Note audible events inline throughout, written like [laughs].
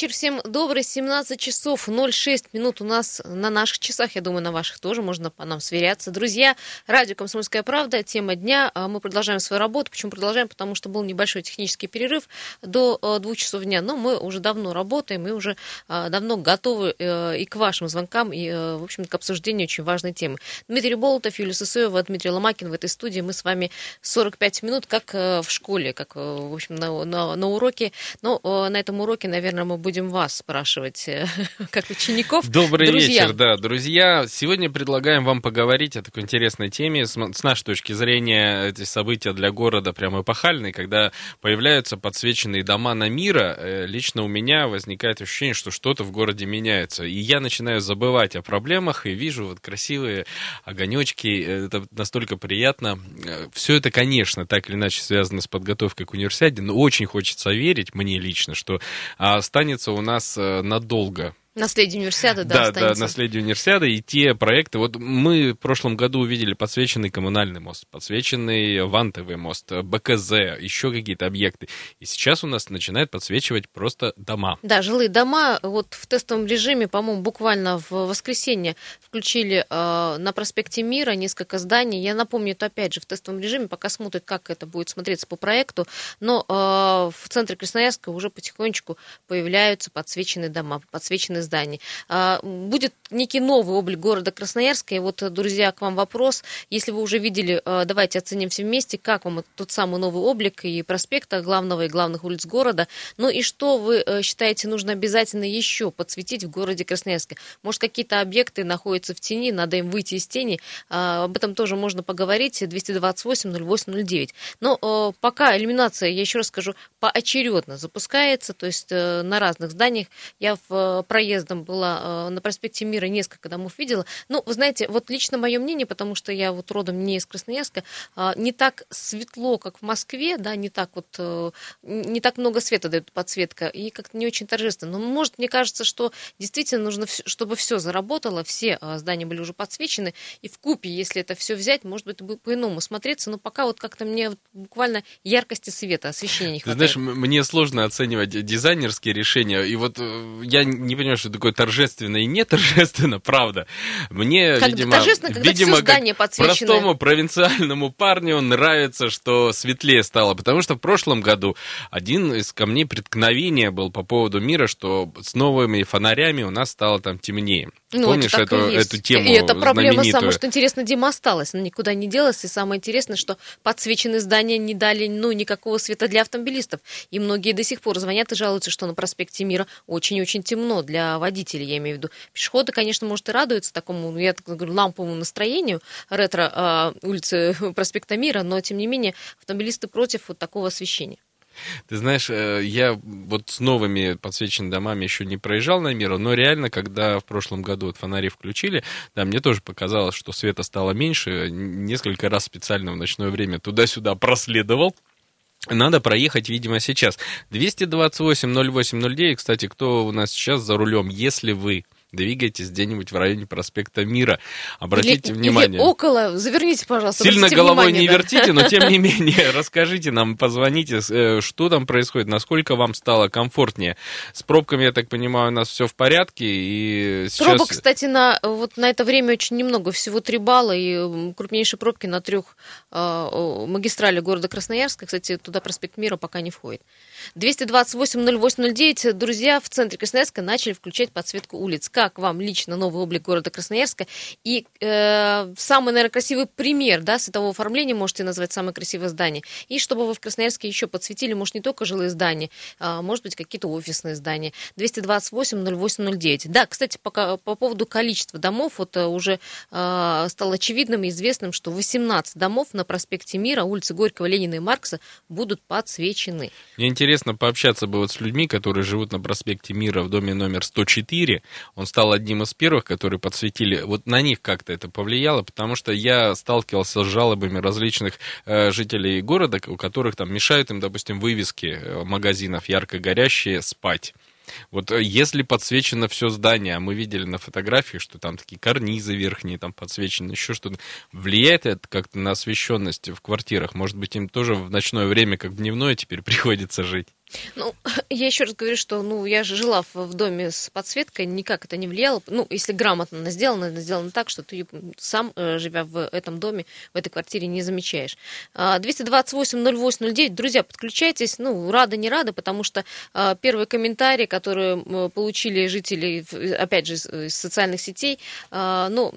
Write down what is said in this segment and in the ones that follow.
вечер всем добрый. 17 часов 06 минут у нас на наших часах. Я думаю, на ваших тоже можно по нам сверяться. Друзья, радио «Комсомольская правда», тема дня. А Мы продолжаем свою работу. Почему продолжаем? Потому что был небольшой технический перерыв до э, двух часов дня. Но мы уже давно работаем и уже э, давно готовы э, и к вашим звонкам, и, в общем к обсуждению очень важной темы. Дмитрий Болотов, Юлия Сысоева, Дмитрий Ломакин в этой студии. Мы с вами 45 минут, как в школе, как, в общем, на, на, на уроке. Но на этом уроке, наверное, мы будем вас спрашивать, э, [laughs] как учеников. Добрый друзья. вечер, да, друзья. Сегодня предлагаем вам поговорить о такой интересной теме. С, с нашей точки зрения, эти события для города прямо эпохальные, когда появляются подсвеченные дома на мира. Э, лично у меня возникает ощущение, что что-то в городе меняется. И я начинаю забывать о проблемах и вижу вот красивые огонечки. Это настолько приятно. Э, Все это, конечно, так или иначе связано с подготовкой к универсиаде, но очень хочется верить, мне лично, что останется у нас э, надолго Наследие универсиады, да, да, останется. да, наследие универсиады и те проекты. Вот мы в прошлом году увидели подсвеченный коммунальный мост, подсвеченный вантовый мост, БКЗ, еще какие-то объекты. И сейчас у нас начинает подсвечивать просто дома. Да, жилые дома. Вот в тестовом режиме, по-моему, буквально в воскресенье включили э, на проспекте Мира несколько зданий. Я напомню, это опять же в тестовом режиме, пока смотрят, как это будет смотреться по проекту. Но э, в центре Красноярска уже потихонечку появляются подсвеченные дома, подсвеченные зданий. А, будет некий новый облик города Красноярска. И вот, друзья, к вам вопрос. Если вы уже видели, а, давайте оценим все вместе, как вам тот самый новый облик и проспекта главного и главных улиц города. Ну и что вы э, считаете нужно обязательно еще подсветить в городе Красноярске? Может, какие-то объекты находятся в тени, надо им выйти из тени. А, об этом тоже можно поговорить. 228-08-09. Но э, пока иллюминация, я еще раз скажу, поочередно запускается, то есть э, на разных зданиях. Я в проезд проездом была э, на проспекте Мира, несколько домов видела. Ну, вы знаете, вот лично мое мнение, потому что я вот родом не из Красноярска, э, не так светло, как в Москве, да, не так вот, э, не так много света дает подсветка, и как-то не очень торжественно. Но, может, мне кажется, что действительно нужно, чтобы все заработало, все здания были уже подсвечены, и в купе, если это все взять, может быть, будет по-иному смотреться, но пока вот как-то мне буквально яркости света, освещения не хватает. Ты знаешь, мне сложно оценивать дизайнерские решения, и вот я не понимаю, что такое торжественно и не торжественно, [laughs] правда. Мне, как видимо, торжественно, когда видимо, все здание как простому провинциальному парню нравится, что светлее стало, потому что в прошлом году один из камней преткновения был по поводу мира, что с новыми фонарями у нас стало там темнее. Ну, Помнишь это эту, эту тему И эта проблема самая, что интересно, Дима осталась, она никуда не делась, и самое интересное, что подсвеченные здания не дали, ну, никакого света для автомобилистов, и многие до сих пор звонят и жалуются, что на проспекте Мира очень-очень темно для водителей, я имею в виду. Пешеходы, конечно, может, и радуются такому, ну, я так говорю, ламповому настроению ретро э, улицы проспекта Мира, но, тем не менее, автомобилисты против вот такого освещения. Ты знаешь, э, я вот с новыми подсвеченными домами еще не проезжал на Миру, но реально, когда в прошлом году вот фонари включили, да, мне тоже показалось, что света стало меньше. Несколько раз специально в ночное время туда-сюда проследовал, надо проехать, видимо, сейчас. 228-08-09, кстати, кто у нас сейчас за рулем, если вы двигайтесь где-нибудь в районе проспекта Мира. Обратите или, внимание. Или около, заверните, пожалуйста. Сильно головой внимание, не да. вертите, но тем не [laughs] менее, расскажите нам, позвоните, э, что там происходит, насколько вам стало комфортнее. С пробками, я так понимаю, у нас все в порядке. И сейчас... Пробок, кстати, на, вот на это время очень немного, всего три балла, и крупнейшие пробки на трех э, магистралях города Красноярска. Кстати, туда проспект Мира пока не входит. 228-08-09, друзья, в центре Красноярска начали включать подсветку улиц как вам лично новый облик города Красноярска. И э, самый, наверное, красивый пример да, светового оформления можете назвать самое красивое здание. И чтобы вы в Красноярске еще подсветили, может, не только жилые здания, а может быть, какие-то офисные здания. 228-08-09. Да, кстати, по, по поводу количества домов, вот э, уже э, стало очевидным и известным, что 18 домов на проспекте Мира, улице Горького, Ленина и Маркса будут подсвечены. Мне интересно пообщаться бы вот с людьми, которые живут на проспекте Мира в доме номер 104. Он стал одним из первых, которые подсветили. Вот на них как-то это повлияло, потому что я сталкивался с жалобами различных э, жителей города, у которых там мешают им, допустим, вывески э, магазинов ярко горящие спать. Вот э, если подсвечено все здание, а мы видели на фотографии, что там такие карнизы верхние там подсвечены, еще что-то, влияет это как-то на освещенность в квартирах? Может быть, им тоже в ночное время, как в дневное, теперь [laughs] приходится жить? Ну, [laughs] я еще раз говорю, что ну, я же жила в, доме с подсветкой, никак это не влияло. Ну, если грамотно она сделана, это сделано так, что ты сам, э, живя в этом доме, в этой квартире, не замечаешь. 228-08-09, друзья, подключайтесь. Ну, рада, не рада, потому что а, первые комментарии, которые получили жители, опять же, из социальных сетей, а, ну,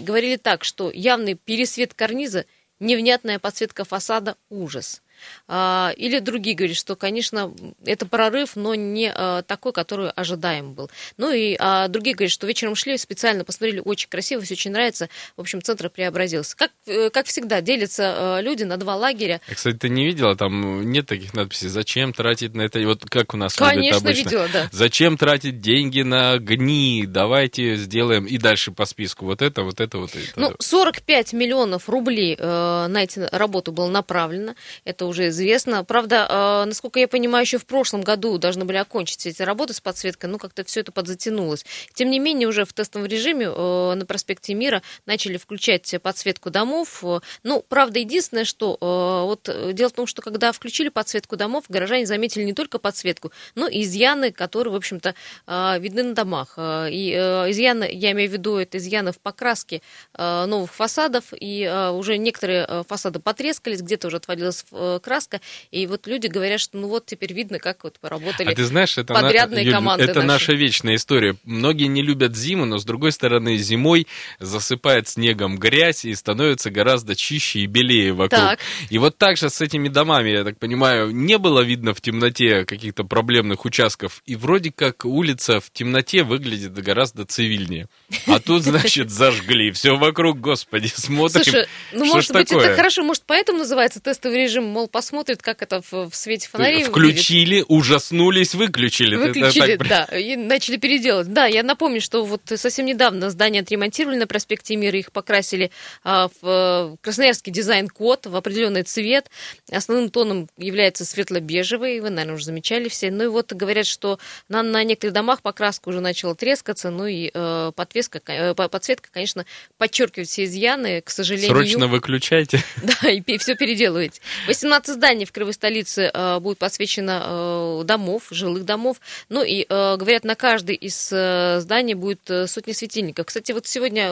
говорили так, что явный пересвет карниза, невнятная подсветка фасада – ужас. А, или другие говорят, что, конечно, это прорыв, но не а, такой, который ожидаем был. Ну и а, другие говорят, что вечером шли, специально посмотрели, очень красиво, все очень нравится. В общем, центр преобразился. Как, э, как всегда, делятся люди на два лагеря. Я, кстати, ты не видела, там нет таких надписей, зачем тратить на это, вот как у нас Конечно, обычно. видела, да. Зачем тратить деньги на гни, давайте сделаем, и дальше по списку вот это, вот это, вот это. Ну, 45 миллионов рублей э, на эти работу было направлено, это уже уже известно. Правда, э, насколько я понимаю, еще в прошлом году должны были окончить эти работы с подсветкой, ну как-то все это подзатянулось. Тем не менее, уже в тестовом режиме э, на проспекте Мира начали включать подсветку домов. Ну, правда, единственное, что э, вот дело в том, что когда включили подсветку домов, горожане заметили не только подсветку, но и изъяны, которые, в общем-то, видны на домах. И изъяны, я имею в виду, это изъяны в покраске новых фасадов, и уже некоторые фасады потрескались, где-то уже отвалилась краска, и вот люди говорят, что ну вот теперь видно, как вот поработали а ты знаешь, это подрядные на... команды Это наши. наша вечная история. Многие не любят зиму, но с другой стороны зимой засыпает снегом грязь и становится гораздо чище и белее вокруг. Так. И вот так же с этими домами, я так понимаю, не было видно в темноте каких-то проблемных участков, и вроде как улица в темноте выглядит гораздо цивильнее. А тут, значит, [laughs] зажгли. Все вокруг, господи, смотрим. Слушай, ну, может быть, это хорошо, может, поэтому называется тестовый режим, мол, посмотрит, как это в, в свете фонарей Включили, выглядит. ужаснулись, выключили. Выключили, так... да, и начали переделать. Да, я напомню, что вот совсем недавно здание отремонтировали на проспекте Мира, их покрасили а, в а, красноярский дизайн-код в определенный цвет. Основным тоном является светло-бежевый, вы, наверное, уже замечали все. Ну и вот говорят, что на, на некоторых домах покраска уже начала трескаться, ну и э, подвеска, э, подсветка, конечно, подчеркивает все изъяны, к сожалению. Срочно выключайте. [laughs] Да, и все переделываете. 18 15 зданий в Крымской столице э, будет посвящено э, домов, жилых домов. Ну и, э, говорят, на каждый из э, зданий будет э, сотни светильников. Кстати, вот сегодня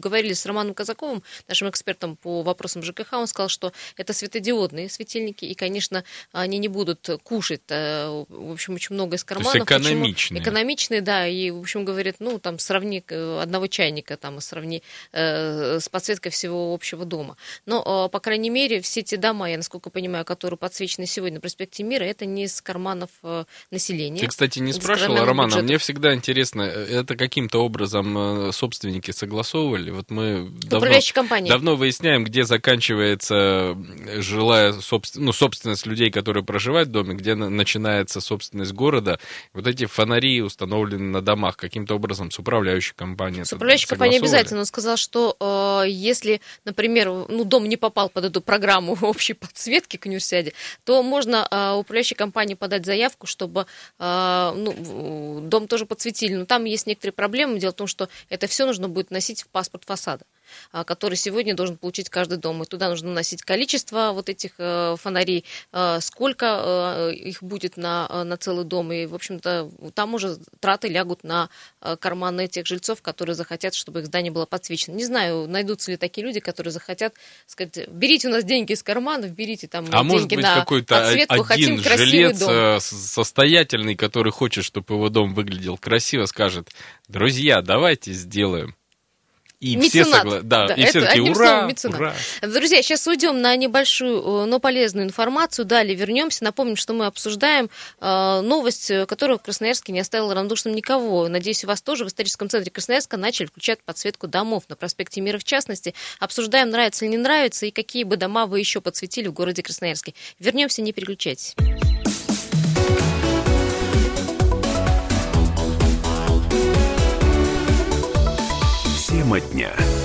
говорили с Романом Казаковым, нашим экспертом по вопросам ЖКХ, он сказал, что это светодиодные светильники, и, конечно, они не будут кушать, э, в общем, очень много из карманов. То есть экономичные. Почему? Экономичные, да, и, в общем, говорит, ну, там, сравни одного чайника, там, сравни э, с подсветкой всего общего дома. Но, э, по крайней мере, все эти дома, я насколько понимаю, понимаю, которые подсвечены сегодня на проспекте Мира, это не из карманов э, населения. Ты, кстати, не спрашивала, Роман, а мне всегда интересно, э, это каким-то образом э, собственники согласовывали? Вот мы давно, давно выясняем, где заканчивается жилая собствен... ну, собственность людей, которые проживают в доме, где начинается собственность города. Вот эти фонари установлены на домах каким-то образом с управляющей компанией. С управляющей компанией обязательно. Он сказал, что э, если, например, ну, дом не попал под эту программу [laughs] общей подсветки, к универсиаде, то можно э, управляющей компании подать заявку, чтобы э, ну, дом тоже подсветили. Но там есть некоторые проблемы. Дело в том, что это все нужно будет носить в паспорт фасада. А, который сегодня должен получить каждый дом. И туда нужно носить количество вот этих э, фонарей, э, сколько э, их будет на, на целый дом. И, в общем-то, там уже траты лягут на карманы тех жильцов, которые захотят, чтобы их здание было подсвечено. Не знаю, найдутся ли такие люди, которые захотят сказать, берите у нас деньги из карманов, берите там а деньги может быть, на какой-то подсветку, один хотим жилец дом. состоятельный, который хочет, чтобы его дом выглядел красиво, скажет, друзья, давайте сделаем. И меценат. все согла... да, да, и все таки ура, ура. Друзья, сейчас уйдем на небольшую, но полезную информацию. Далее вернемся. Напомним, что мы обсуждаем э, новость, которая в Красноярске не оставила равнодушным никого. Надеюсь, у вас тоже в историческом центре Красноярска начали включать подсветку домов на проспекте Мира в частности. Обсуждаем, нравится или не нравится, и какие бы дома вы еще подсветили в городе Красноярске. Вернемся, не переключайтесь. Тема дня.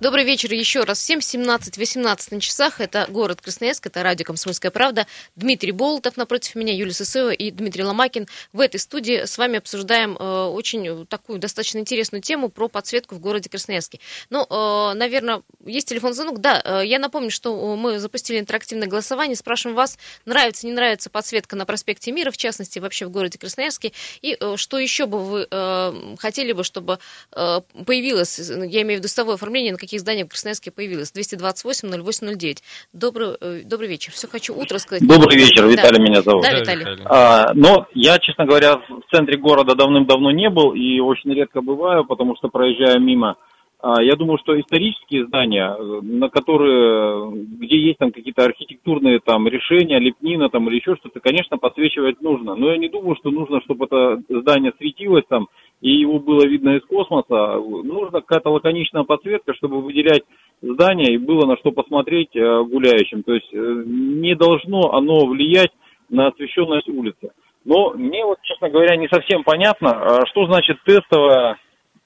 Добрый вечер еще раз всем. 17-18 на часах. Это город Красноярск, это радио «Комсомольская правда». Дмитрий Болотов напротив меня, Юлия Сысоева и Дмитрий Ломакин. В этой студии с вами обсуждаем э, очень такую достаточно интересную тему про подсветку в городе Красноярске. Ну, э, наверное, есть телефон звонок. Да, э, я напомню, что мы запустили интерактивное голосование. Спрашиваем вас, нравится, не нравится подсветка на проспекте Мира, в частности, вообще в городе Красноярске. И э, что еще бы вы э, хотели бы, чтобы э, появилось, я имею в виду стовое оформление, на каких зданиях в Красноярске появилось? 228-08-09. Добрый, э, добрый вечер. Все хочу утро сказать. Добрый вечер, да. Виталий меня зовут. Да, Виталий. А, но я, честно говоря, в центре города давным-давно не был и очень редко бываю, потому что проезжаю мимо. А, я думаю, что исторические здания, на которые, где есть там какие-то архитектурные там решения, лепнина там или еще что-то, конечно, подсвечивать нужно. Но я не думаю, что нужно, чтобы это здание светилось там и его было видно из космоса. Нужна какая-то лаконичная подсветка, чтобы выделять здание и было на что посмотреть э, гуляющим. То есть э, не должно оно влиять на освещенность улицы. Но мне вот, честно говоря, не совсем понятно, э, что значит тестовое,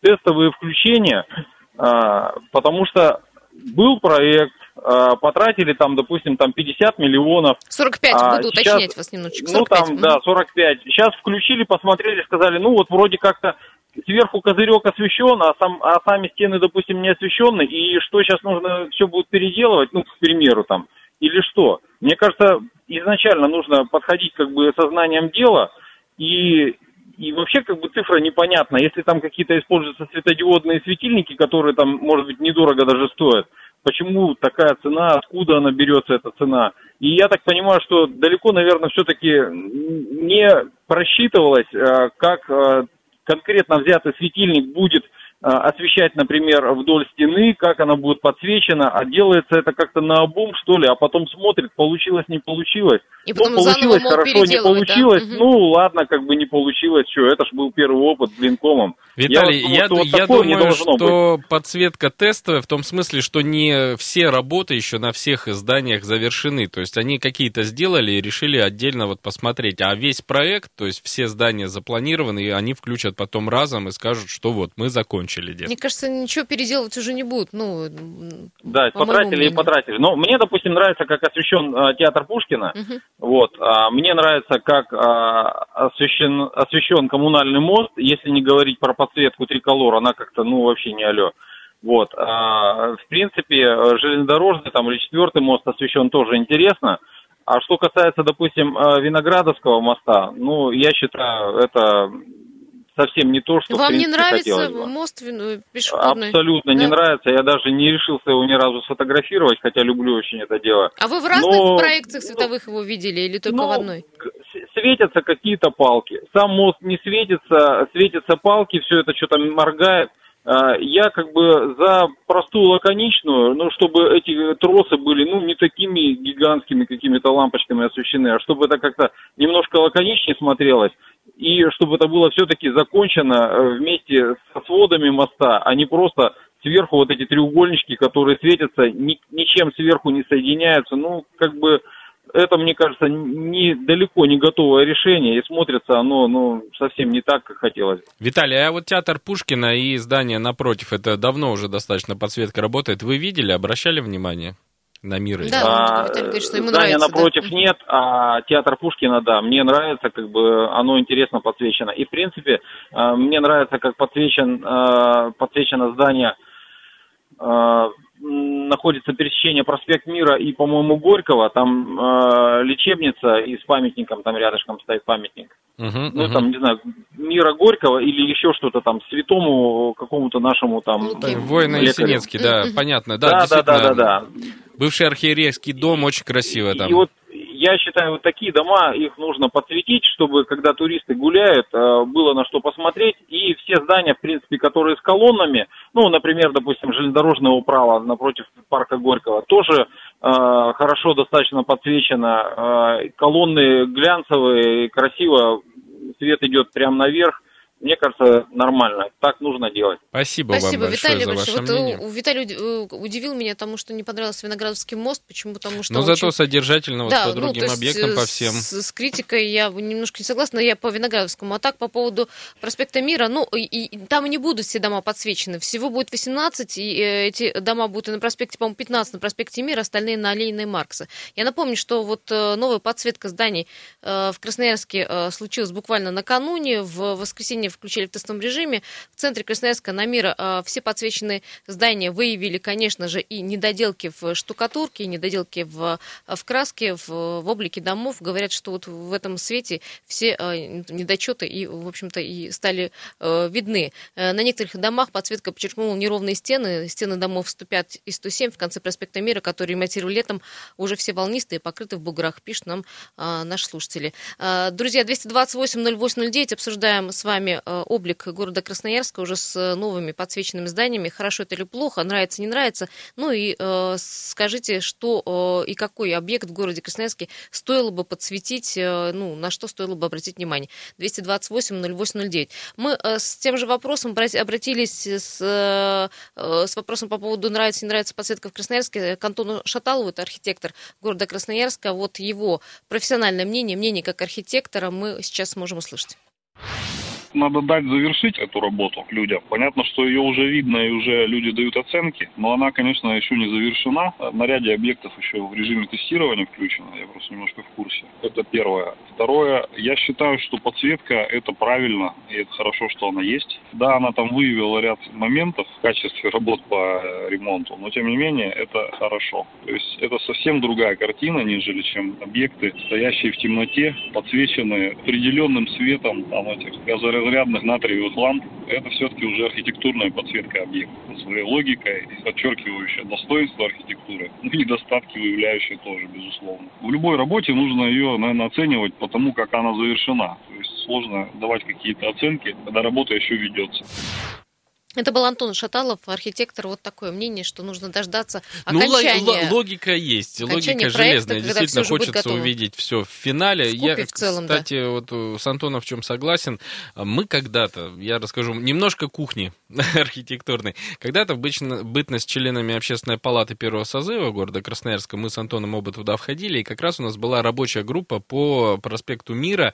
тестовые включения а, потому что был проект, а, потратили там, допустим, там 50 миллионов. 45, а буду сейчас, уточнять вас немножечко. 45. Ну там, да, 45. Сейчас включили, посмотрели, сказали, ну вот вроде как-то сверху козырек освещен, а, сам, а сами стены, допустим, не освещены, и что сейчас нужно все будет переделывать, ну, к примеру, там, или что? Мне кажется, изначально нужно подходить как бы сознанием дела и и вообще как бы цифра непонятна. Если там какие-то используются светодиодные светильники, которые там, может быть, недорого даже стоят, почему такая цена, откуда она берется, эта цена. И я так понимаю, что далеко, наверное, все-таки не просчитывалось, а, как а, конкретно взятый светильник будет освещать, например, вдоль стены, как она будет подсвечена, а делается это как-то на обум, что ли, а потом смотрит, получилось, не получилось. И потом ну, получилось хорошо, не получилось, да? ну ладно, как бы не получилось, что, это ж был первый опыт с блинкомом. Виталий, я, думаю, я, вот я думаю, что быть. подсветка тестовая в том смысле, что не все работы еще на всех зданиях завершены, то есть они какие-то сделали и решили отдельно вот посмотреть, а весь проект, то есть все здания запланированы, и они включат потом разом и скажут, что вот, мы закончили закончили дело. Мне кажется, ничего переделывать уже не будут. Ну, да, по потратили и потратили. Но мне, допустим, нравится, как освещен э, театр Пушкина. Угу. Вот. А, мне нравится, как а, освещен, освещен коммунальный мост. Если не говорить про подсветку триколор, она как-то, ну, вообще не алло. Вот. А, в принципе, железнодорожный там или четвертый мост освещен тоже интересно. А что касается, допустим, э, Виноградовского моста, ну, я считаю, это совсем не то, что Вам принципе, не нравится мост пешеходный? Абсолютно да? не нравится. Я даже не решился его ни разу сфотографировать, хотя люблю очень это дело. А вы в разных Но... проекциях световых его видели или только ну, в одной? Светятся какие-то палки. Сам мост не светится, светятся палки, все это что-то моргает. А, я как бы за простую лаконичную, ну, чтобы эти тросы были, ну, не такими гигантскими какими-то лампочками освещены, а чтобы это как-то немножко лаконичнее смотрелось и чтобы это было все-таки закончено э, вместе со сводами моста, а не просто сверху вот эти треугольнички, которые светятся, ни, ничем сверху не соединяются. Ну, как бы это, мне кажется, не, далеко не готовое решение, и смотрится оно ну, совсем не так, как хотелось. Виталий, а вот театр Пушкина и здание напротив, это давно уже достаточно подсветка работает. Вы видели, обращали внимание? на мир. Да, а, Виталий говорит, что ему здание нравится. напротив да. нет, а театр Пушкина, да, мне нравится, как бы оно интересно подсвечено. И, в принципе, а, мне нравится, как подсвечен, а, подсвечено здание находится пересечение проспект Мира и, по-моему, Горького, там э, лечебница и с памятником, там рядышком стоит памятник. Uh-huh, ну, uh-huh. там, не знаю, Мира Горького или еще что-то там, святому какому-то нашему там... Okay. Воина Есенинский, да, понятно. Да, да, да, да, да, да. Бывший архиерейский дом, очень красиво там. И вот я считаю, вот такие дома, их нужно подсветить, чтобы, когда туристы гуляют, э, было на что посмотреть. И все здания, в принципе, которые с колоннами, ну, например, допустим, железнодорожная управа напротив парка Горького, тоже э, хорошо достаточно подсвечено. Э, колонны глянцевые, красиво, свет идет прямо наверх. Мне кажется, нормально. Так нужно делать. Спасибо, Спасибо вам большое Виталий за большое. ваше Вот, мнение. э, Виталий э, удивил меня тому, что не понравился Виноградовский мост. Почему? Потому что Но зато очень- содержательно вот по ну, другим есть, объектам, э, по всем. С, с критикой я немножко не согласна, я по Виноградовскому. А так, по поводу проспекта Мира, ну, и, и там и не будут все дома подсвечены. Всего будет 18, и э, эти дома будут и на проспекте, по-моему, 15 на проспекте Мира, остальные на и Маркса. Я напомню, что вот э, новая подсветка зданий э, в Красноярске э, случилась буквально накануне. В воскресенье включили в тестовом режиме. В центре Красноярска на Мира э, все подсвеченные здания выявили, конечно же, и недоделки в штукатурке, и недоделки в, в краске, в, в облике домов. Говорят, что вот в этом свете все э, недочеты и, в общем-то, и стали видны. Э, На некоторых домах подсветка подчеркнула неровные стены, стены домов 105 и 107 в конце проспекта Мира, которые ремонтировали летом, уже все волнистые, покрыты в буграх, пишут нам наши слушатели. Э, Друзья, 228-08-09 обсуждаем с вами облик города Красноярска уже с э, новыми подсвеченными зданиями. Хорошо это или плохо, нравится, не нравится. Ну и э, скажите, что э, и какой объект в городе Красноярске стоило бы подсветить, э, ну, на что стоило бы обратить внимание. 228-08-09. Мы э, с тем же вопросом обрати- обратились с, э, э, с вопросом по поводу нравится, не нравится подсветка в Красноярске к Антону Шаталову, это архитектор города Красноярска. Вот его профессиональное мнение, мнение как архитектора мы сейчас можем услышать. Надо дать завершить эту работу людям. Понятно, что ее уже видно и уже люди дают оценки, но она, конечно, еще не завершена. На ряде объектов еще в режиме тестирования включена, я просто немножко в курсе. Это первое. Второе, я считаю, что подсветка это правильно, и это хорошо, что она есть. Да, она там выявила ряд моментов в качестве работ по э, ремонту, но тем не менее это хорошо. То есть это совсем другая картина, нежели чем объекты, стоящие в темноте, подсвеченные определенным светом там, этих газоразрядных натриевых ламп. Это все-таки уже архитектурная подсветка объекта. Своей логикой, подчеркивающая достоинство архитектуры, ну и недостатки выявляющие тоже, безусловно. В любой работе нужно ее, наверное, оценивать по тому, как она завершена. То есть сложно давать какие-то оценки, когда работа еще ведется. Это был Антон Шаталов, архитектор. Вот такое мнение, что нужно дождаться Ну, окончания. ло- логика есть, окончания логика проекта, железная. Действительно, хочется увидеть все в финале. В я, в целом, да. кстати, вот э, с Антоном в чем согласен. Мы когда-то, я расскажу, немножко кухни [laughs] архитектурной. Когда-то в бытность членами общественной палаты первого созыва города Красноярска мы с Антоном оба туда входили, и как раз у нас была рабочая группа по проспекту Мира,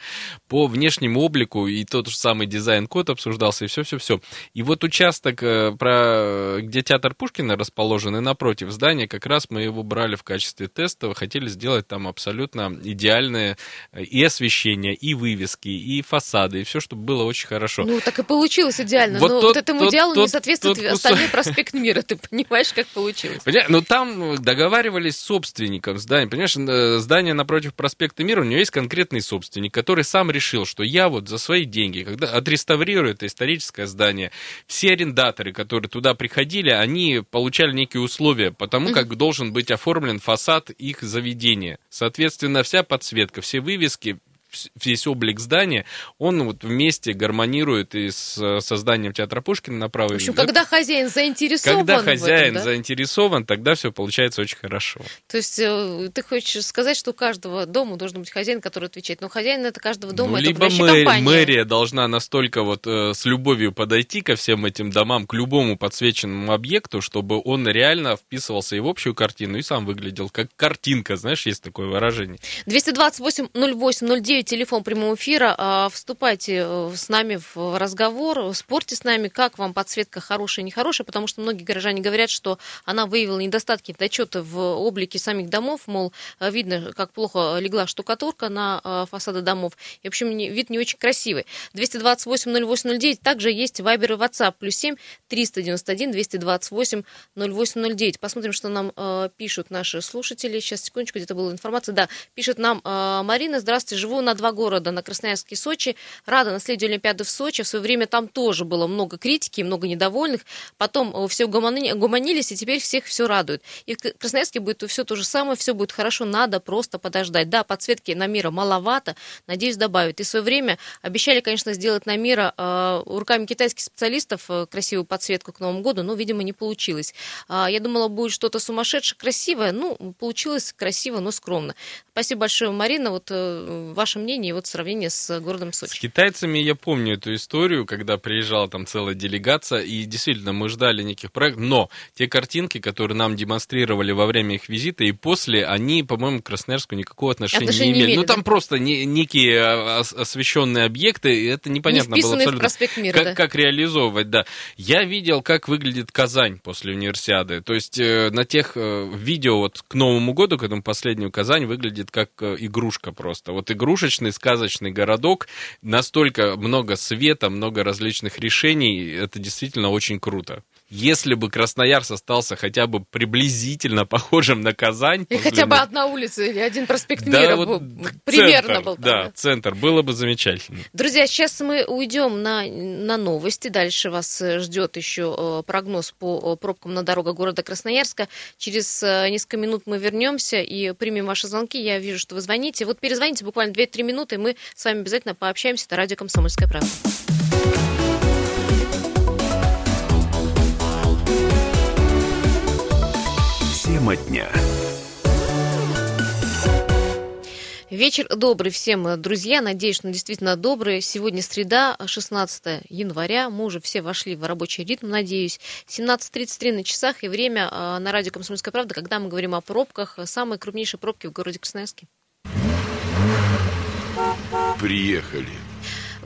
по внешнему облику, и тот же самый дизайн-код обсуждался, и все-все-все. И вот участок, э, про, где театр Пушкина расположен, и напротив здания, как раз мы его брали в качестве теста, хотели сделать там абсолютно идеальное э, и освещение, и вывески, и фасады, и все, чтобы было очень хорошо. Ну, так и получилось идеально. Вот но тот- вот этому тот- идеалу не тот- соответствует тот кусок. остальной проспект Мира. Ты понимаешь, как получилось? Поня- Ну, там договаривались с собственником здания. Понимаешь, э, здание напротив проспекта Мира, у него есть конкретный собственник, который сам решил, что я вот за свои деньги, когда отреставрирую это историческое здание, все арендаторы, которые туда приходили, они получали некие условия по тому, как должен быть оформлен фасад их заведения. Соответственно, вся подсветка, все вывески, весь облик здания, он вот вместе гармонирует и с э, созданием театра Пушкина на правой В общем, да? когда хозяин заинтересован Когда в этом, хозяин да? заинтересован, тогда все получается очень хорошо. То есть э, ты хочешь сказать, что у каждого дома должен быть хозяин, который отвечает. Но хозяин это каждого дома, Ну, это либо мэр- компания. мэрия должна настолько вот э, с любовью подойти ко всем этим домам, к любому подсвеченному объекту, чтобы он реально вписывался и в общую картину, и сам выглядел как картинка, знаешь, есть такое выражение. 228-08-09, телефон прямого эфира. А, Вступайте э, с нами в разговор, спорьте с нами, как вам подсветка хорошая, нехорошая, потому что многие горожане говорят, что она выявила недостатки, недочеты в облике самих домов, мол, э, видно, как плохо легла штукатурка на э, фасады домов. И, в общем, вид не очень красивый. 228-08-09, также есть Вайбер и WhatsApp, плюс 7 391 228 0809. Посмотрим, что нам пишут наши слушатели. Сейчас, секундочку, где-то была информация. Да, пишет нам Марина. Здравствуйте, живу на два города, на Красноярске и Сочи. Рада наследию Олимпиады в Сочи. В свое время там тоже было много критики, много недовольных. Потом э, все угомонились, и теперь всех все радует. И в Красноярске будет все то же самое, все будет хорошо, надо просто подождать. Да, подсветки на мира маловато, надеюсь, добавят. И в свое время обещали, конечно, сделать на мира э, руками китайских специалистов э, красивую подсветку к Новому году, но, видимо, не получилось. А, Я думала, будет что-то сумасшедшее, красивое. Ну, получилось красиво, но скромно. Спасибо большое, Марина. Вот э, ваше ваше мнение и вот сравнение с городом С Сочи. китайцами я помню эту историю, когда приезжала там целая делегация, и действительно мы ждали неких проектов, но те картинки, которые нам демонстрировали во время их визита и после, они, по-моему, к Красноярску никакого отношения, Отношения не не имели. имели, ну там да? просто не- некие а, ос- освещенные объекты, и это непонятно не было в абсолютно. проспект мира, как, да. как реализовывать, да. Я видел, как выглядит Казань после универсиады. То есть э, на тех э, видео вот к Новому году, к этому последнему, Казань выглядит как э, игрушка просто. Вот игрушечный сказочный городок, настолько много света, много различных решений, это действительно очень круто. Если бы Красноярск остался хотя бы приблизительно похожим на Казань... И хотя бы одна улица или один проспект Да, мира вот был- примерно центр, был. там, Да, да. центр, было бы замечательно. Друзья, сейчас мы уйдем на, на новости. Дальше вас э, ждет еще э, прогноз по э, пробкам на дорогах города Красноярска. Через несколько минут мы вернемся и примем ваши звонки. Я вижу, что вы звоните. Вот перезвоните буквально 2-3 минуты, и мы с вами обязательно пообщаемся. Это радио «Комсомольская правда». Тема дня. Вечер добрый всем, э, друзья. Надеюсь, что он действительно добрый. Сегодня среда, 16 января. Мы уже все вошли в рабочий ритм, надеюсь. 17.33 на часах и время э, на радио «Комсомольская правда», когда мы говорим о пробках. Самые крупнейшие пробки в городе Красноярске. Приехали.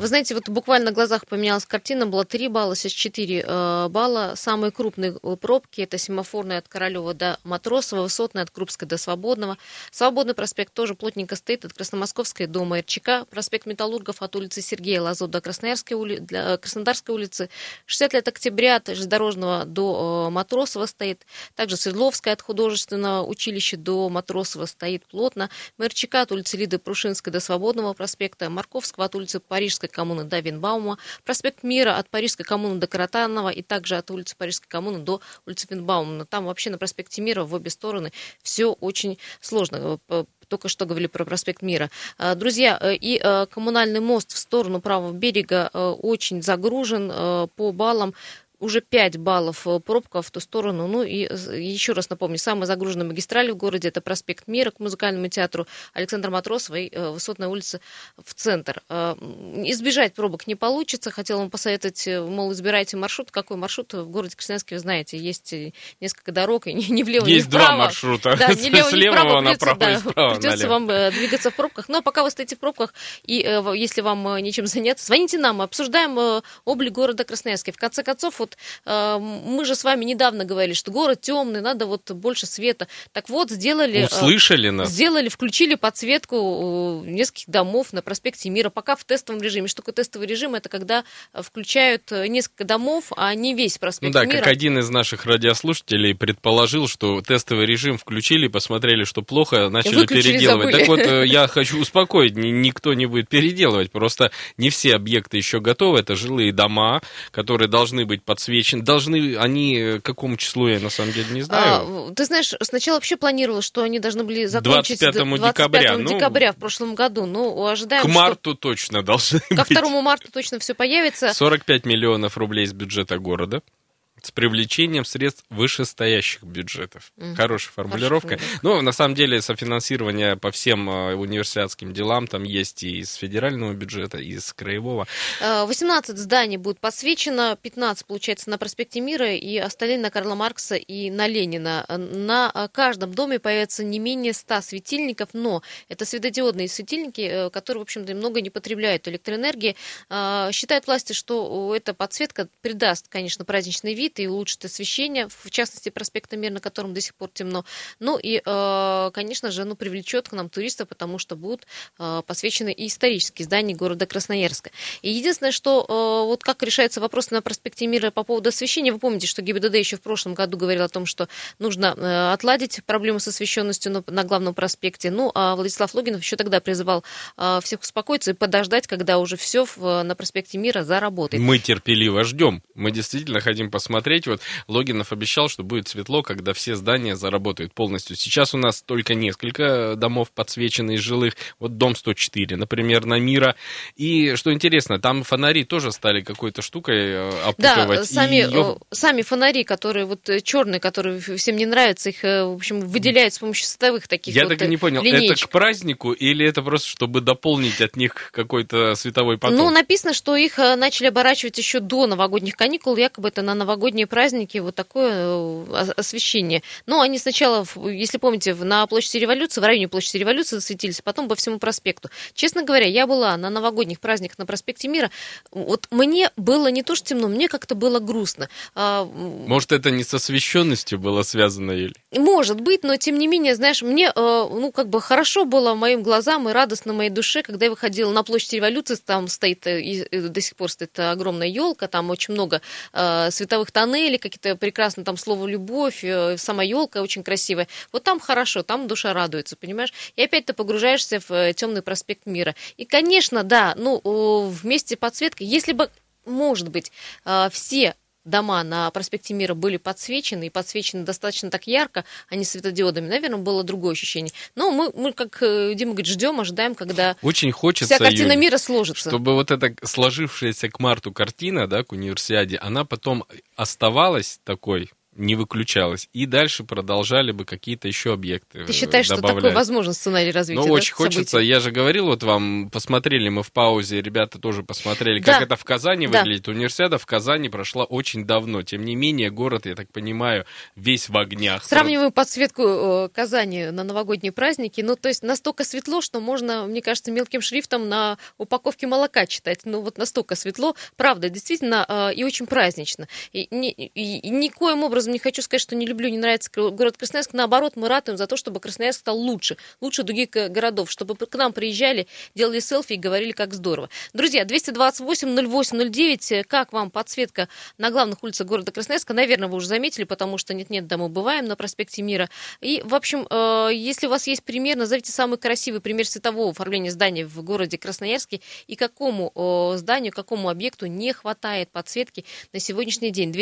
Вы знаете, вот буквально на глазах поменялась картина, было 3 балла, сейчас 4 э, балла. Самые крупные э, пробки это семафорная от Королева до Матросова, высотная от Крупской до Свободного. Свободный проспект тоже плотненько стоит от Красномосковской до МРЧК. Проспект Металлургов от улицы Сергея Лазо до Красноярской ули... для- э, Краснодарской улицы. 60 лет октября от железнодорожного до Матросова стоит. Также Свердловская от художественного училища до Матросова стоит плотно. МРЧК от улицы Лиды Прушинской до Свободного проспекта. Марковского от улицы Парижской коммуны до Винбаума. Проспект Мира от Парижской коммуны до Каратанова и также от улицы Парижской коммуны до улицы Винбаума. Там вообще на проспекте Мира в обе стороны все очень сложно. П- Только что говорили про проспект Мира. А, Друзья, э, и э, коммунальный мост в сторону правого берега э, очень загружен э, по баллам уже 5 баллов э, пробка в ту сторону. Ну и э, еще раз напомню, самая загруженная магистраль в городе это проспект Мира к музыкальному театру Александра Матросова и э, Высотная улица в центр. Избежать пробок не получится. Хотела вам посоветовать, мол, избирайте маршрут. Какой маршрут в городе Красноярске, вы знаете, есть несколько дорог, [laughs] и ни, ни влево, Есть два вправо. маршрута. Да, ни лево, С левого вправо. Придется, направо да, и справа придется налево. вам двигаться в пробках. Но пока вы стоите в пробках, и если вам нечем [laughs] заняться, звоните нам, мы обсуждаем облик города Красноярска. В конце концов, вот э, мы же с вами недавно говорили, что город темный, надо вот больше света. Так вот, сделали... э, Услышали нас? Сделали, включили подсветку э, нескольких домов на проспекте Мира, пока в тестовом режиме. Что такое тестовый режим? Это когда э, включают э, несколько домов, а не весь проспект да, Мира. как один из наших радиослушателей предположил, что тестовый режим включили, посмотрели, что плохо, начали Выключили, переделывать. забыли. Так вот, [laughs] я хочу успокоить, ни- никто не будет переделывать, просто не все объекты еще готовы, это жилые дома, которые должны быть подсвечены, должны, они, э, к какому числу, я на самом деле не знаю. А, ты знаешь, сначала вообще планировалось, что они должны были закончить 25 до декабря, ну, декабря в прошлом году. Ну, ожидаем, К что марту точно должны ко быть. 2 марта точно все появится. 45 миллионов рублей из бюджета города с привлечением средств вышестоящих бюджетов. Мгм. Хорошая формулировка. формулировка. Ну, на самом деле, софинансирование по всем э, университетским делам там есть и из федерального бюджета, и из краевого. Э, 18 зданий будет подсвечено, 15, получается, на проспекте Мира и остальные на Карла Маркса и на Ленина. Э, На э, каждом доме появится не менее 100 светильников, но это светодиодные светильники, э, которые, в общем-то, много не потребляют электроэнергии. Э, Считают власти, что э, эта подсветка придаст, конечно, праздничный вид и улучшит освещение, в частности, проспекта Мира, на котором до сих пор темно. Ну и, э, конечно же, ну, привлечет к нам туристов, потому что будут э, посвящены и исторические здания города Красноярска. И единственное, что э, вот как решается вопрос на проспекте Мира по поводу освещения, вы помните, что ГИБДД еще в прошлом году говорил о том, что нужно отладить проблемы с освещенностью на, главном проспекте. Ну, а Владислав Логинов еще тогда призывал всех успокоиться и подождать, когда уже все на проспекте Мира заработает. Мы терпеливо ждем. Мы действительно хотим посмотреть посмотреть. Вот Логинов обещал, что будет светло, когда все здания заработают полностью. Сейчас у нас только несколько домов подсвечены из жилых. Вот дом 104, например, на Мира. И что интересно, там фонари тоже стали какой-то штукой э, опутывать. Да, сами, э, сами фонари, которые вот э, черные, которые всем не нравятся, их, э, в общем, выделяют с помощью световых таких Я вот так и не понял, линеечек. это к празднику или это просто, чтобы дополнить от них какой-то световой поток? Ну, написано, что их э, начали оборачивать еще до новогодних каникул, якобы это на новогодние праздники вот такое э, освещение. Но они сначала, если помните, на площади революции, в районе площади революции засветились, а потом по всему проспекту. Честно говоря, я была на новогодних праздниках на проспекте Мира. Вот мне было не то, что темно, мне как-то было грустно. А, Может, это не с освещенностью было связано, Юль? Может быть, но тем не менее, знаешь, мне, э, ну, как бы хорошо было моим глазам и радостно моей душе, когда я выходила на площадь революции, там стоит, э, до сих пор стоит огромная елка, там очень много световых тоннелей, какие-то прекрасно там слово любовь, э, сама елка очень красивая. Вот там хорошо, там душа радуется, понимаешь? И опять ты погружаешься в темный проспект мира. И, конечно, да, ну, э, вместе подсветкой, если бы, может быть, э, все дома на проспекте Мира были подсвечены, и подсвечены достаточно так ярко, а не светодиодами, наверное, было другое ощущение. Но мы, мы как э, Дима говорит, ждем, ожидаем, когда Очень хочется, вся картина Юль, мира сложится. чтобы вот эта сложившаяся к марту картина, да, к универсиаде, она потом оставалась такой, не выключалась, и дальше продолжали бы какие-то еще объекты Ты считаешь, что добавлять. такой возможен сценарий развития? Ну, да, очень хочется. событий? Я же говорил, вот вам посмотрели мы в паузе, ребята тоже посмотрели, Да. как это в Казани Да. выглядит. Универсиада в Казани прошла очень давно. Тем не менее, город, я так понимаю, весь в огнях. Сравниваем подсветку э, Казани на новогодние праздники. Ну, то есть настолько светло, что можно, мне кажется, мелким шрифтом на упаковке молока читать. Ну, вот настолько светло. Правда, действительно, э, и очень празднично. И, ни- и- и никоим образом не хочу сказать, что не люблю, не нравится город Красноярск. Наоборот, мы ратуем за то, чтобы Красноярск стал лучше. Лучше других э, городов. Чтобы к нам приезжали, делали селфи и говорили, как здорово. Друзья, 228-08-09. э, Как вам подсветка на главных улицах города Красноярска? Наверное, вы уже заметили, потому что нет-нет, да мы бываем на проспекте Мира. И, в общем, э, если у вас есть пример, назовите самый красивый пример светового оформления зданий в городе Красноярске и какому зданию, какому объекту не хватает подсветки на сегодняшний день.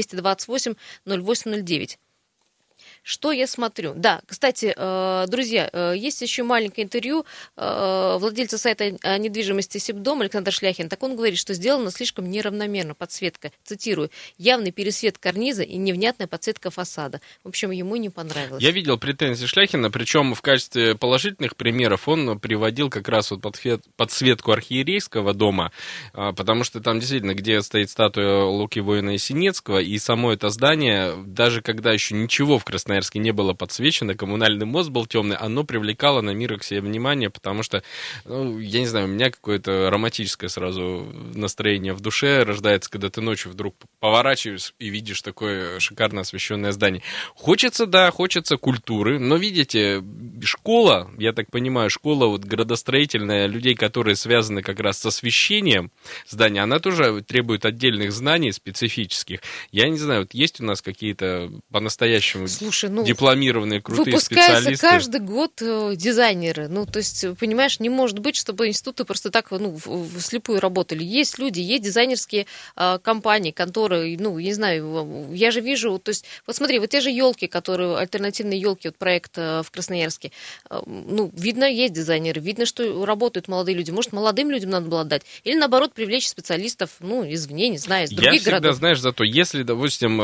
228-08-09. Что я смотрю? Да, кстати, э, друзья, э, есть еще маленькое интервью э, владельца сайта недвижимости Сибдом Александр Шляхин. Так он говорит, что сделана слишком неравномерно подсветка. Цитирую. Явный пересвет карниза и невнятная подсветка фасада. В общем, ему не понравилось. Я видел претензии Шляхина, причем в качестве положительных примеров он приводил как раз вот подсвет- подсветку архиерейского дома, а, потому что там действительно, где стоит статуя Луки Воина Синецкого, и само это здание, даже когда еще ничего в Красноярске не было подсвечено, коммунальный мост был темный, оно привлекало на мир к себе внимание, потому что, ну, я не знаю, у меня какое-то романтическое сразу настроение в душе рождается, когда ты ночью вдруг поворачиваешь и видишь такое шикарно освещенное здание. Хочется, да, хочется культуры, но видите, школа, я так понимаю, школа вот градостроительная, людей, которые связаны как раз с освещением здания, она тоже требует отдельных знаний специфических. Я не знаю, вот есть у нас какие-то по-настоящему Слушай, ну, дипломированные крутые Выпускаются специалисты? каждый год э, дизайнеры. Ну, то есть, понимаешь, не может быть, чтобы институты просто так, ну, вслепую работали. Есть люди, есть дизайнерские э, компании, конторы, ну, не знаю, я же вижу, то есть, вот смотри, вот те же елки, которые, альтернативные елки, вот проект э, в Красноярске, э, ну, видно, есть дизайнеры, видно, что работают молодые люди. Может, молодым людям надо было дать? Или, наоборот, привлечь специалистов, ну, извне, не знаю, из Я других всегда, городов. знаешь, зато если, допустим,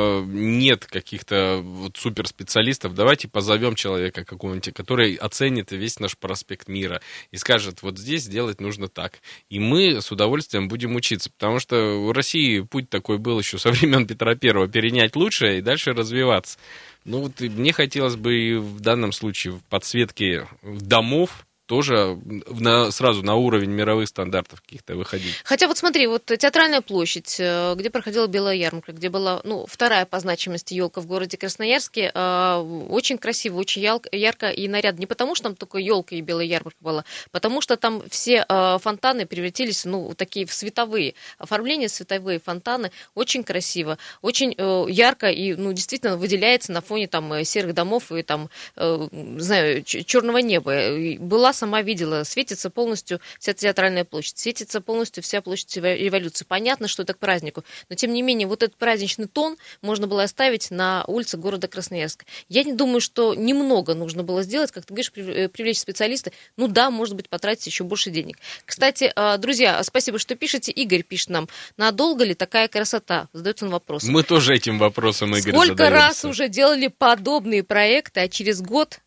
нет каких-то вот суперспециалистов, давайте позовем человека какого-нибудь, который оценит весь наш проспект мира и скажет, вот здесь сделать нужно так. И мы с удовольствием будем учиться, потому что у России путь такой был еще со времен Петра Первого, перенять лучшее и дальше развиваться. Ну вот мне хотелось бы и в данном случае в подсветке домов тоже на, сразу на уровень мировых стандартов каких-то выходить. Хотя вот смотри, вот театральная площадь, э, где проходила Белая ярмарка, где была ну, вторая по значимости елка в городе Красноярске, э, очень красиво, очень ярко и нарядно. Не потому, что там только елка и Белая ярмарка была, потому что там все э, фонтаны превратились ну, такие в световые. Оформление световые фонтаны очень красиво, очень ярко и ну, действительно выделяется на фоне там серых домов и там, знаю, черного неба. Была сама видела, светится полностью вся театральная площадь, светится полностью вся площадь революции. Понятно, что это к празднику, но тем не менее вот этот праздничный тон можно было оставить на улице города Красноярска. Я не думаю, что немного нужно было сделать, как ты говоришь, э, привлечь специалиста. Ну да, может быть, потратить еще больше денег. Кстати, а, друзья, спасибо, что пишете. Игорь пишет нам, надолго ли такая красота? Задается он вопрос. Мы тоже этим вопросом, Игорь, Сколько задаемся. раз уже делали подобные проекты, а через год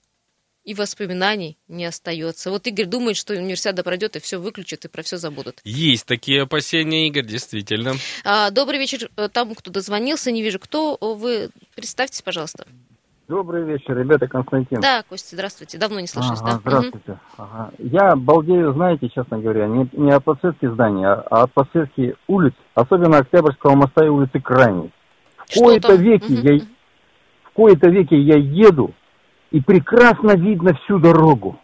и воспоминаний не остается. Вот Игорь думает, что универсиада пройдет и все выключит, и про все забудут. Есть такие опасения, Игорь, действительно. А, добрый вечер э, тому, кто дозвонился. Не вижу, кто вы. Представьтесь, пожалуйста. Добрый вечер, ребята, Константин. Да, Костя, здравствуйте. Давно не слышались, ага, да? Здравствуйте. Угу. Ага. Я балдею, знаете, честно говоря, не, не от подсветки зданий, а от подсветки улиц, особенно Октябрьского моста и улицы Крайней. В кои-то веки угу. я в кои-то веки я еду, и прекрасно видно всю дорогу.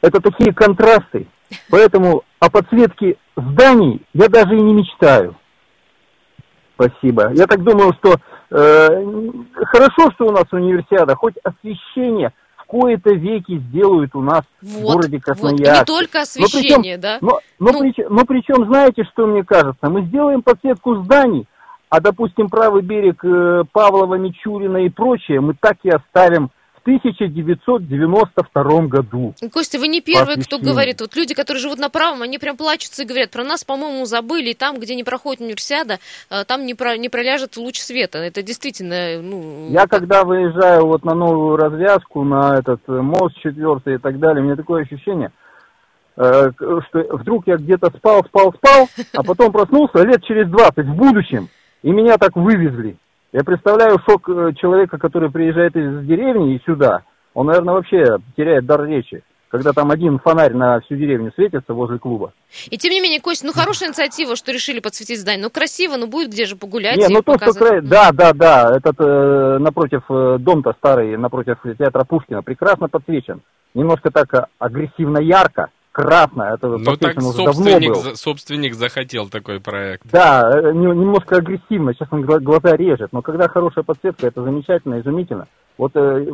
Это такие контрасты. Поэтому о подсветке зданий я даже и не мечтаю. Спасибо. Я так думаю, что э, хорошо, что у нас универсиада, хоть освещение в кои-то веки сделают у нас вот, в городе Красноярске. Вот, не только освещение, но причем, да? Но, но, ну... причем, но причем, знаете, что мне кажется? Мы сделаем подсветку зданий, а, допустим, правый берег э, Павлова, Мичурина и прочее мы так и оставим 1992 году. Костя, вы не первый, кто говорит. Вот люди, которые живут на правом, они прям плачутся и говорят, про нас, по-моему, забыли, и там, где не проходит универсиада, э, там не, про, не проляжет луч света. Это действительно, ну... Я когда выезжаю вот на новую развязку, на этот э, мост четвертый и так далее, у меня такое ощущение, э, что вдруг я где-то спал, спал, спал, а потом проснулся лет через 20 в будущем, и меня так вывезли. Я представляю шок э, человека, который приезжает из деревни и сюда. Он, наверное, вообще теряет дар речи, когда там один фонарь на всю деревню светится возле клуба. И тем не менее, Костя, ну хорошая инициатива, что решили подсветить здание. Ну красиво, ну будет где же погулять. Не, ну то, показать. что край... Да, да, да. Этот э, напротив э, дом-то старый, напротив театра Пушкина, прекрасно подсвечен. Немножко так э, агрессивно ярко красная. Это ну так собственник, за, собственник захотел такой проект. Да, э, немножко агрессивно, честно говоря, глаза режет. Но когда хорошая подсветка, это замечательно, изумительно. Вот э,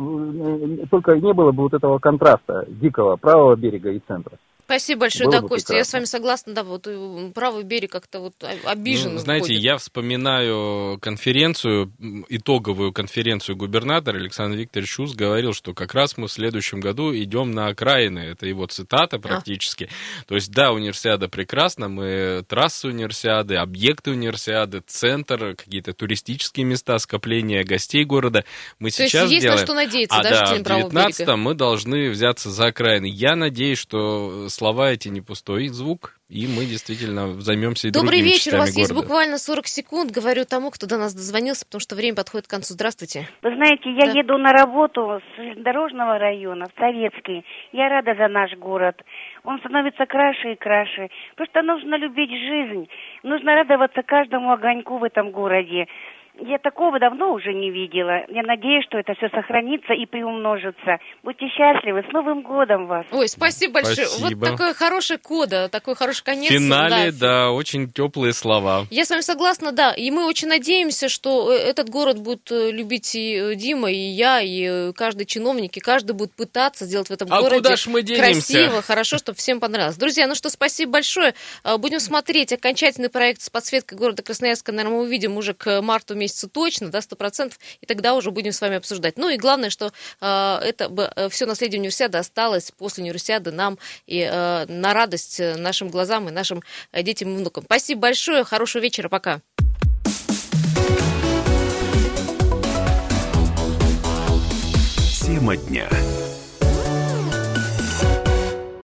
только не было бы вот этого контраста дикого правого берега и центра. Спасибо большое, Было да, Костя. Я с вами согласна, да, вот э, правый берег как-то вот обижен. Ну, знаете, ходит. я вспоминаю конференцию, итоговую конференцию губернатора Александр Викторович Шус говорил, что как раз мы в следующем году идем на окраины. Это его цитата а. практически. А. То есть, да, универсиада прекрасна, мы трассы универсиады, объекты универсиады, центр, какие-то туристические места, скопления гостей города. Мы То сейчас есть делаем. на что надеяться, а, даже да, в 19 мы должны взяться за окраины. Я надеюсь, что слова эти не пустой звук, и мы действительно займемся и Добрый другими вечер, у вас города. есть буквально 40 секунд. Говорю тому, кто до нас дозвонился, потому что время подходит к концу. Здравствуйте. Вы знаете, я да. еду на работу с дорожного района в Советский. Я рада за наш город. Он становится краше и краше. Просто нужно любить жизнь. Нужно радоваться каждому огоньку в этом городе. Я такого давно уже не видела. Я надеюсь, что это все сохранится и приумножится. Будьте счастливы. С Новым годом вас. Ой, спасибо большое. Спасибо. Вот такое хорошее кода, такой хороший конец. В финале, да. да, очень теплые слова. Я с вами согласна, да. И мы очень надеемся, что э, этот город будет э, любить и э, Дима, и я, и каждый чиновник, и каждый будет пытаться сделать в этом а городе куда ж мы денемся? красиво, хорошо, чтобы всем понравилось. Друзья, ну что, спасибо большое. Будем смотреть окончательный проект с подсветкой города Красноярска. Наверное, мы увидим уже к марту месяцу месяцу точно, да, сто процентов, и тогда уже будем с вами обсуждать. Ну и главное, что э, это э, все наследие универсиады осталось после универсиады нам и э, на радость нашим глазам и нашим детям и внукам. Спасибо большое, хорошего вечера, пока. Тема дня.